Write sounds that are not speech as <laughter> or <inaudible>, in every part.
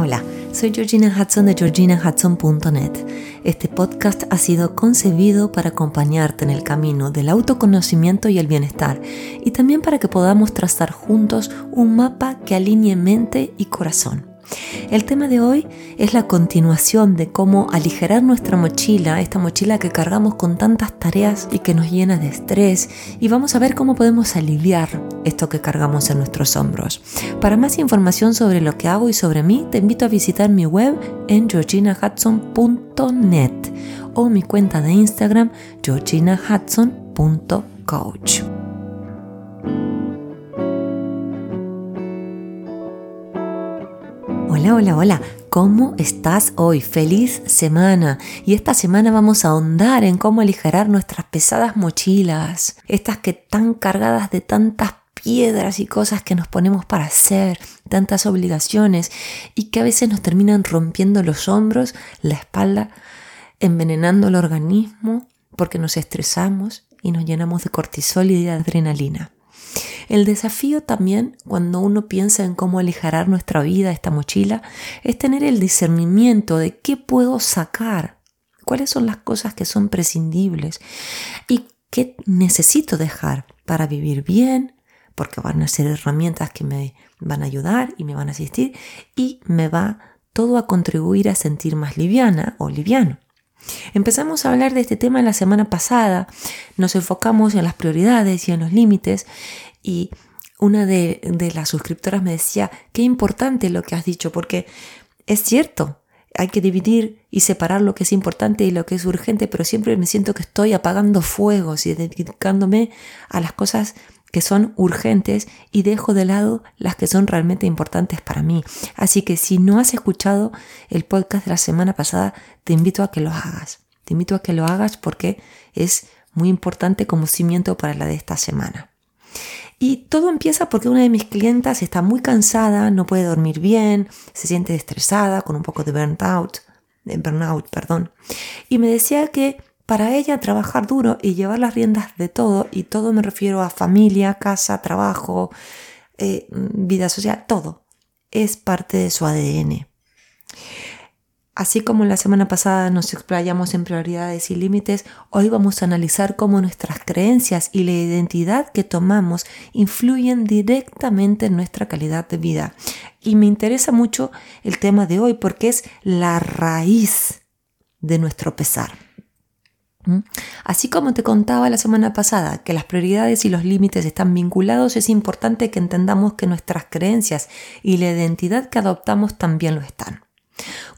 Hola, soy Georgina Hudson de georginahudson.net. Este podcast ha sido concebido para acompañarte en el camino del autoconocimiento y el bienestar, y también para que podamos trazar juntos un mapa que alinee mente y corazón. El tema de hoy es la continuación de cómo aligerar nuestra mochila, esta mochila que cargamos con tantas tareas y que nos llena de estrés, y vamos a ver cómo podemos aliviar esto que cargamos en nuestros hombros. Para más información sobre lo que hago y sobre mí, te invito a visitar mi web en georginahudson.net o mi cuenta de Instagram georginahudson.coach. Hola, hola. ¿Cómo estás hoy? Feliz semana. Y esta semana vamos a ahondar en cómo aligerar nuestras pesadas mochilas, estas que están cargadas de tantas piedras y cosas que nos ponemos para hacer, tantas obligaciones y que a veces nos terminan rompiendo los hombros, la espalda, envenenando el organismo porque nos estresamos y nos llenamos de cortisol y de adrenalina. El desafío también, cuando uno piensa en cómo aligerar nuestra vida, esta mochila, es tener el discernimiento de qué puedo sacar, cuáles son las cosas que son prescindibles y qué necesito dejar para vivir bien, porque van a ser herramientas que me van a ayudar y me van a asistir y me va todo a contribuir a sentir más liviana o liviano. Empezamos a hablar de este tema la semana pasada, nos enfocamos en las prioridades y en los límites y una de, las suscriptoras me decía, qué importante lo que has dicho, porque es cierto, hay que dividir y separar lo que es importante y lo que es urgente, pero siempre me siento que estoy apagando fuegos y dedicándome a las cosas que son urgentes y dejo de lado las que son realmente importantes para mí. Así que si no has escuchado el podcast de la semana pasada, te invito a que lo hagas. Te invito a que lo hagas porque es muy importante como cimiento para la de esta semana. Y todo empieza porque una de mis clientas está muy cansada, no puede dormir bien, se siente estresada, con un poco de burnout, de burnout, perdón. Y me decía que para ella trabajar duro y llevar las riendas de todo, y todo me refiero a familia, casa, trabajo, eh, vida social, todo, es parte de su ADN. Así como la semana pasada nos explayamos en prioridades y límites, hoy vamos a analizar cómo nuestras creencias y la identidad que tomamos influyen directamente en nuestra calidad de vida. Y me interesa mucho el tema de hoy porque es la raíz de nuestro pesar. Así como te contaba la semana pasada que las prioridades y los límites están vinculados, es importante que entendamos que nuestras creencias y la identidad que adoptamos también lo están.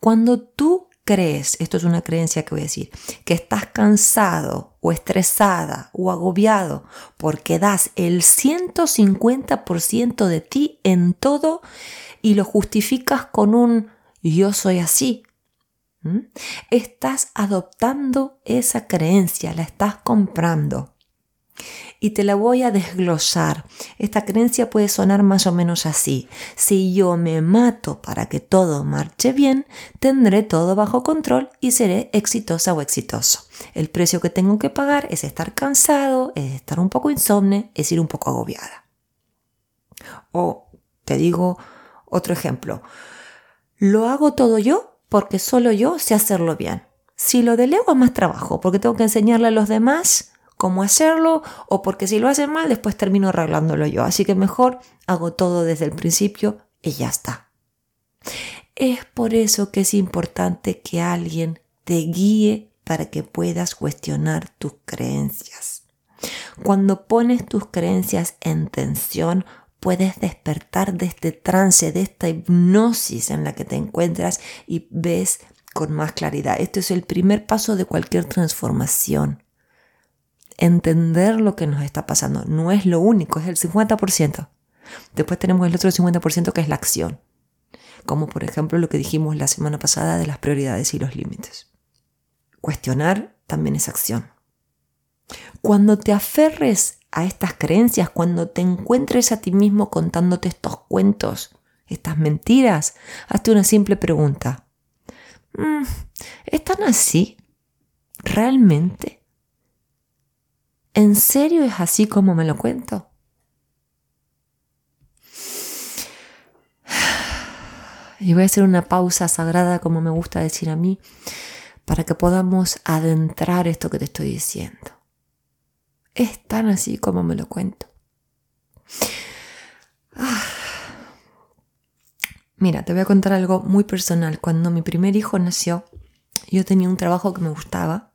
Cuando tú crees, esto es una creencia que voy a decir, que estás cansado o estresada o agobiado porque das el 150% de ti en todo y lo justificas con un yo soy así. Estás adoptando esa creencia, la estás comprando. Y te la voy a desglosar. Esta creencia puede sonar más o menos así. Si yo me mato para que todo marche bien, tendré todo bajo control y seré exitosa o exitoso. El precio que tengo que pagar es estar cansado, es estar un poco insomne, es ir un poco agobiada. O te digo otro ejemplo. ¿Lo hago todo yo? porque solo yo sé hacerlo bien. Si lo delego es más trabajo, porque tengo que enseñarle a los demás cómo hacerlo, o porque si lo hacen mal, después termino arreglándolo yo. Así que mejor hago todo desde el principio y ya está. Es por eso que es importante que alguien te guíe para que puedas cuestionar tus creencias. Cuando pones tus creencias en tensión, puedes despertar de este trance, de esta hipnosis en la que te encuentras y ves con más claridad. Este es el primer paso de cualquier transformación. Entender lo que nos está pasando no es lo único, es el 50%. Después tenemos el otro 50% que es la acción, como por ejemplo lo que dijimos la semana pasada de las prioridades y los límites. Cuestionar también es acción. Cuando te aferres a estas creencias, cuando te encuentres a ti mismo contándote estos cuentos, estas mentiras, hazte una simple pregunta. Mm, ¿Están así? ¿Realmente? ¿En serio es así como me lo cuento? Y voy a hacer una pausa sagrada, como me gusta decir a mí, para que podamos adentrar esto que te estoy diciendo. Es tan así como me lo cuento. Ah. Mira, te voy a contar algo muy personal. Cuando mi primer hijo nació, yo tenía un trabajo que me gustaba,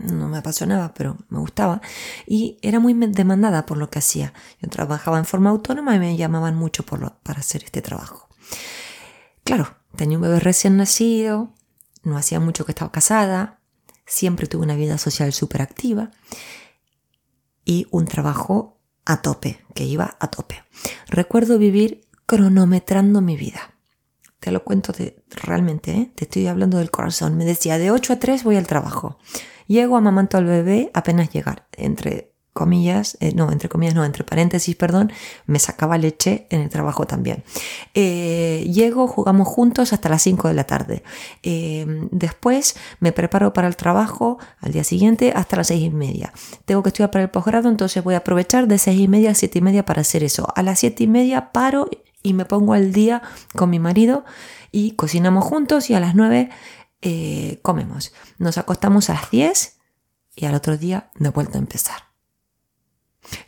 no me apasionaba, pero me gustaba, y era muy demandada por lo que hacía. Yo trabajaba en forma autónoma y me llamaban mucho por para hacer este trabajo. Claro, tenía un bebé recién nacido, no hacía mucho que estaba casada, siempre tuve una vida social súper activa y un trabajo a tope, que iba a tope. Recuerdo vivir cronometrando mi vida. Te lo cuento de, realmente, ¿eh? te estoy hablando del corazón. Me decía, de 8 a 3 voy al trabajo. Llego, amamanto al bebé apenas llegar. Entre comillas, eh, no, entre comillas, no, entre paréntesis, perdón, me sacaba leche en el trabajo también. Eh, llego, jugamos juntos hasta las 5 de la tarde. Eh, después me preparo para el trabajo al día siguiente hasta las 6 y media. Tengo que estudiar para el posgrado, entonces voy a aprovechar de 6 y media a 7 y media para hacer eso. A las 7 y media paro y me pongo al día con mi marido y cocinamos juntos y a las 9 comemos. Nos acostamos a las 10 y al otro día de vuelta a empezar.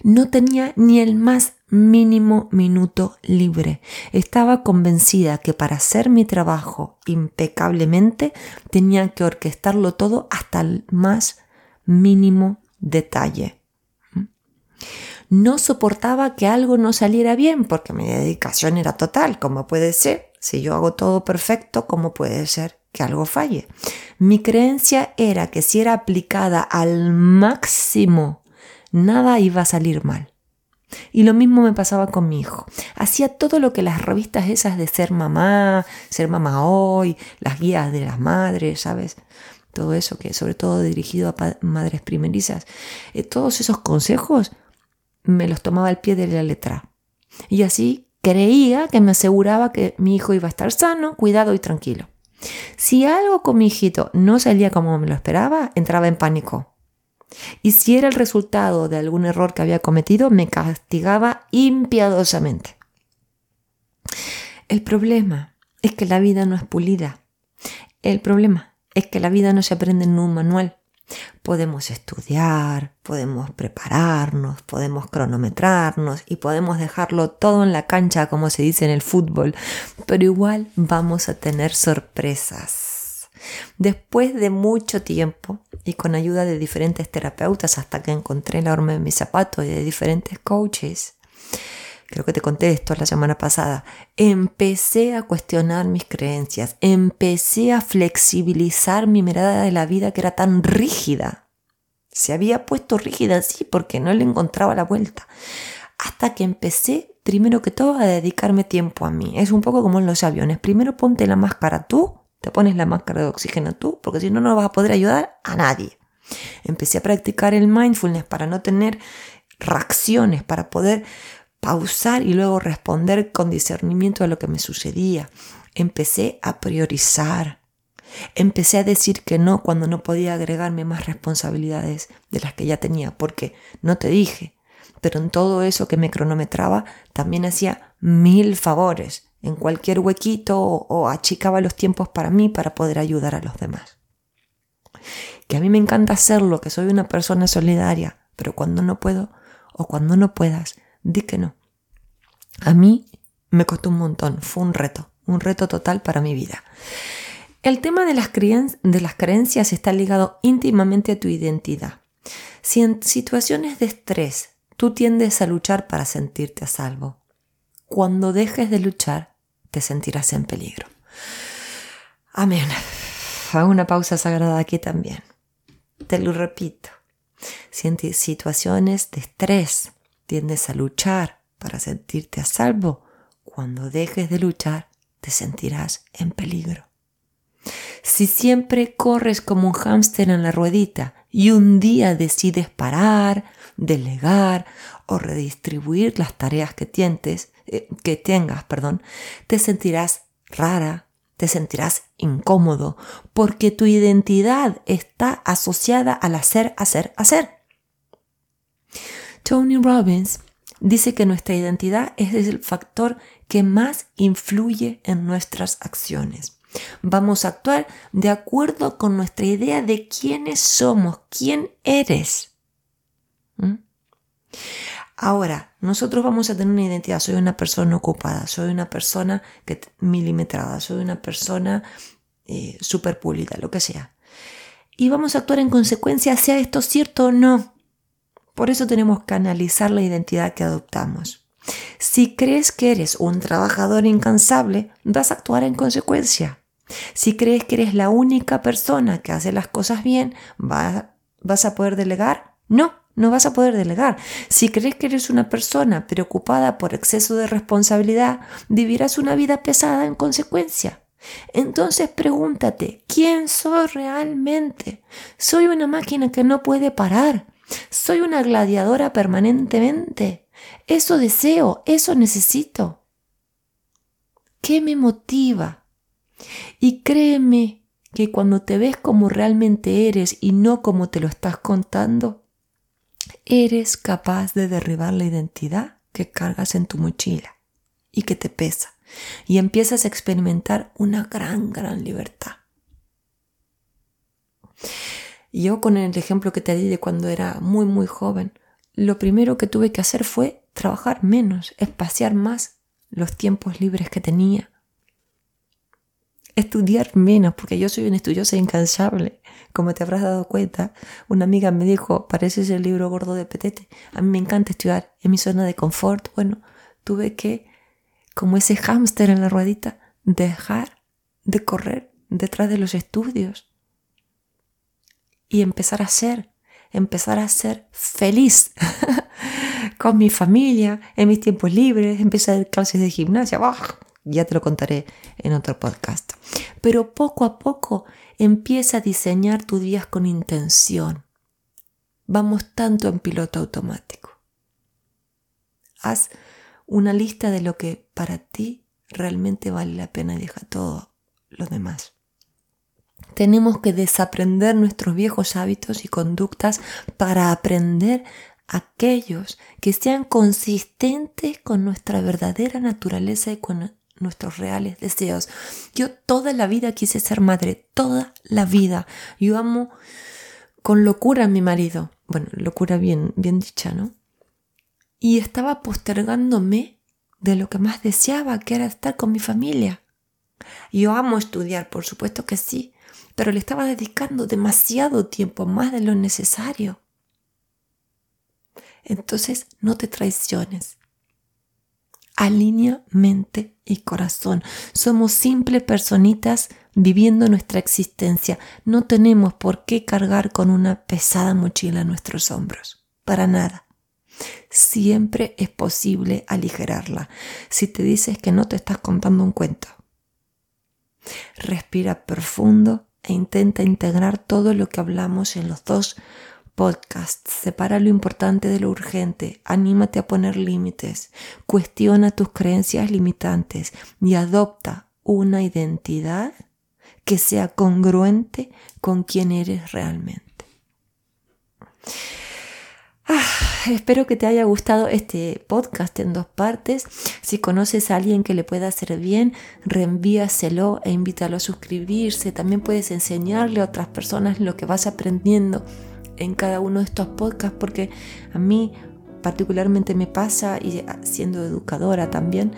No tenía ni el más mínimo minuto libre. Estaba convencida que para hacer mi trabajo impecablemente tenía que orquestarlo todo hasta el más mínimo detalle. No soportaba que algo no saliera bien porque mi dedicación era total. ¿Cómo puede ser? Si yo hago todo perfecto, ¿cómo puede ser que algo falle? Mi creencia era que si era aplicada al máximo nada iba a salir mal. Y lo mismo me pasaba con mi hijo. Hacía todo lo que las revistas esas de ser mamá, ser mamá hoy, las guías de las madres, ¿sabes? Todo eso que sobre todo dirigido a madres primerizas. Eh, todos esos consejos me los tomaba al pie de la letra. Y así creía que me aseguraba que mi hijo iba a estar sano, cuidado y tranquilo. Si algo con mi hijito no salía como me lo esperaba, entraba en pánico. Y si era el resultado de algún error que había cometido, me castigaba impiadosamente. El problema es que la vida no es pulida. El problema es que la vida no se aprende en un manual. Podemos estudiar, podemos prepararnos, podemos cronometrarnos y podemos dejarlo todo en la cancha, como se dice en el fútbol, pero igual vamos a tener sorpresas. Después de mucho tiempo y con ayuda de diferentes terapeutas hasta que encontré la horma de mis zapatos y de diferentes coaches, creo que te conté esto la semana pasada, empecé a cuestionar mis creencias, empecé a flexibilizar mi mirada de la vida que era tan rígida. Se había puesto rígida así porque no le encontraba la vuelta. Hasta que empecé, primero que todo, a dedicarme tiempo a mí. Es un poco como en los aviones. Primero ponte la máscara tú te pones la máscara de oxígeno tú, porque si no, no vas a poder ayudar a nadie. Empecé a practicar el mindfulness para no tener reacciones, para poder pausar y luego responder con discernimiento a lo que me sucedía. Empecé a priorizar. Empecé a decir que no cuando no podía agregarme más responsabilidades de las que ya tenía, porque no te dije, pero en todo eso que me cronometraba también hacía mil favores en cualquier huequito o, achicaba los tiempos para mí para poder ayudar a los demás. Que a mí me encanta hacerlo, que soy una persona solidaria, pero cuando no puedo o cuando no puedas, di que no. A mí me costó un montón, fue un reto, un reto total para mi vida. El tema de las, de las creencias está ligado íntimamente a tu identidad. Si en situaciones de estrés tú tiendes a luchar para sentirte a salvo, cuando dejes de luchar, te sentirás en peligro. Amén. Hago una pausa sagrada aquí también. Te lo repito. Si en situaciones de estrés tiendes a luchar para sentirte a salvo, cuando dejes de luchar te sentirás en peligro. Si siempre corres como un hámster en la ruedita y un día decides parar, delegar o redistribuir las tareas que, tientes, eh, que tengas, perdón, te sentirás rara, te sentirás incómodo, porque tu identidad está asociada al hacer, hacer, hacer. Tony Robbins dice que nuestra identidad es el factor que más influye en nuestras acciones. Vamos a actuar de acuerdo con nuestra idea de quiénes somos, quién eres. ¿Mm? Ahora, nosotros vamos a tener una identidad. Soy una persona ocupada, soy una persona que, milimetrada, soy una persona eh, super pública, lo que sea. Y vamos a actuar en consecuencia, sea esto cierto o no. Por eso tenemos que analizar la identidad que adoptamos. Si crees que eres un trabajador incansable, vas a actuar en consecuencia. Si crees que eres la única persona que hace las cosas bien, ¿vas a poder delegar? No, no vas a poder delegar. Si crees que eres una persona preocupada por exceso de responsabilidad, vivirás una vida pesada en consecuencia. Entonces pregúntate, ¿quién soy realmente? ¿Soy una máquina que no puede parar? ¿Soy una gladiadora permanentemente? ¿Eso deseo? ¿Eso necesito? ¿Qué me motiva? Y créeme que cuando te ves como realmente eres y no como te lo estás contando, eres capaz de derribar la identidad que cargas en tu mochila y que te pesa y empiezas a experimentar una gran, gran libertad. Yo con el ejemplo que te di de cuando era muy, muy joven, lo primero que tuve que hacer fue trabajar menos, espaciar más los tiempos libres que tenía, estudiar menos, porque yo soy una estudiosa incansable. Como te habrás dado cuenta, una amiga me dijo, pareces el libro gordo de Petete. A mí me encanta estudiar en mi zona de confort. Bueno, tuve que, como ese hámster en la ruedita, dejar de correr detrás de los estudios y empezar a ser, empezar a ser feliz <laughs> con mi familia, en mis tiempos libres, empezar a clases de gimnasia. Ya te lo contaré en otro podcast. Pero poco a poco empieza a diseñar tus días con intención. Vamos tanto en piloto automático. Haz una lista de lo que para ti realmente vale la pena y deja todo lo demás. Tenemos que desaprender nuestros viejos hábitos y conductas para aprender aquellos que sean consistentes con nuestra verdadera naturaleza y con nuestros reales deseos. Yo toda la vida quise ser madre, toda la vida. Yo amo con locura a mi marido. Bueno, locura bien, bien dicha, ¿no? Y estaba postergándome de lo que más deseaba, que era estar con mi familia. Yo amo estudiar, por supuesto que sí, pero le estaba dedicando demasiado tiempo, más de lo necesario. Entonces, no te traiciones alinea mente y corazón. Somos simples personitas viviendo nuestra existencia. No tenemos por qué cargar con una pesada mochila nuestros hombros. Para nada. Siempre es posible aligerarla si te dices que no te estás contando un cuento. Respira profundo e intenta integrar todo lo que hablamos en los dos podcast. Separa lo importante de lo urgente. Anímate a poner límites. Cuestiona tus creencias limitantes y adopta una identidad que sea congruente con quien eres realmente. Ah, espero que te haya gustado este podcast en dos partes. Si conoces a alguien que le pueda hacer bien, reenvíaselo e invítalo a suscribirse. También puedes enseñarle a otras personas lo que vas aprendiendo en cada uno de estos podcasts porque a mí particularmente me pasa, y siendo educadora también,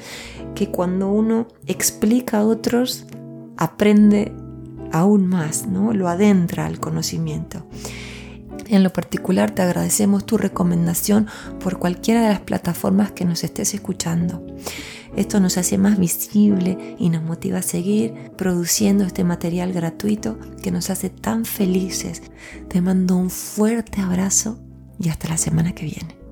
que cuando uno explica a otros, aprende aún más, ¿no? Lo adentra al conocimiento. En lo particular te agradecemos tu recomendación por cualquiera de las plataformas que nos estés escuchando. Esto nos hace más visible y nos motiva a seguir produciendo este material gratuito que nos hace tan felices. Te mando un fuerte abrazo y hasta la semana que viene.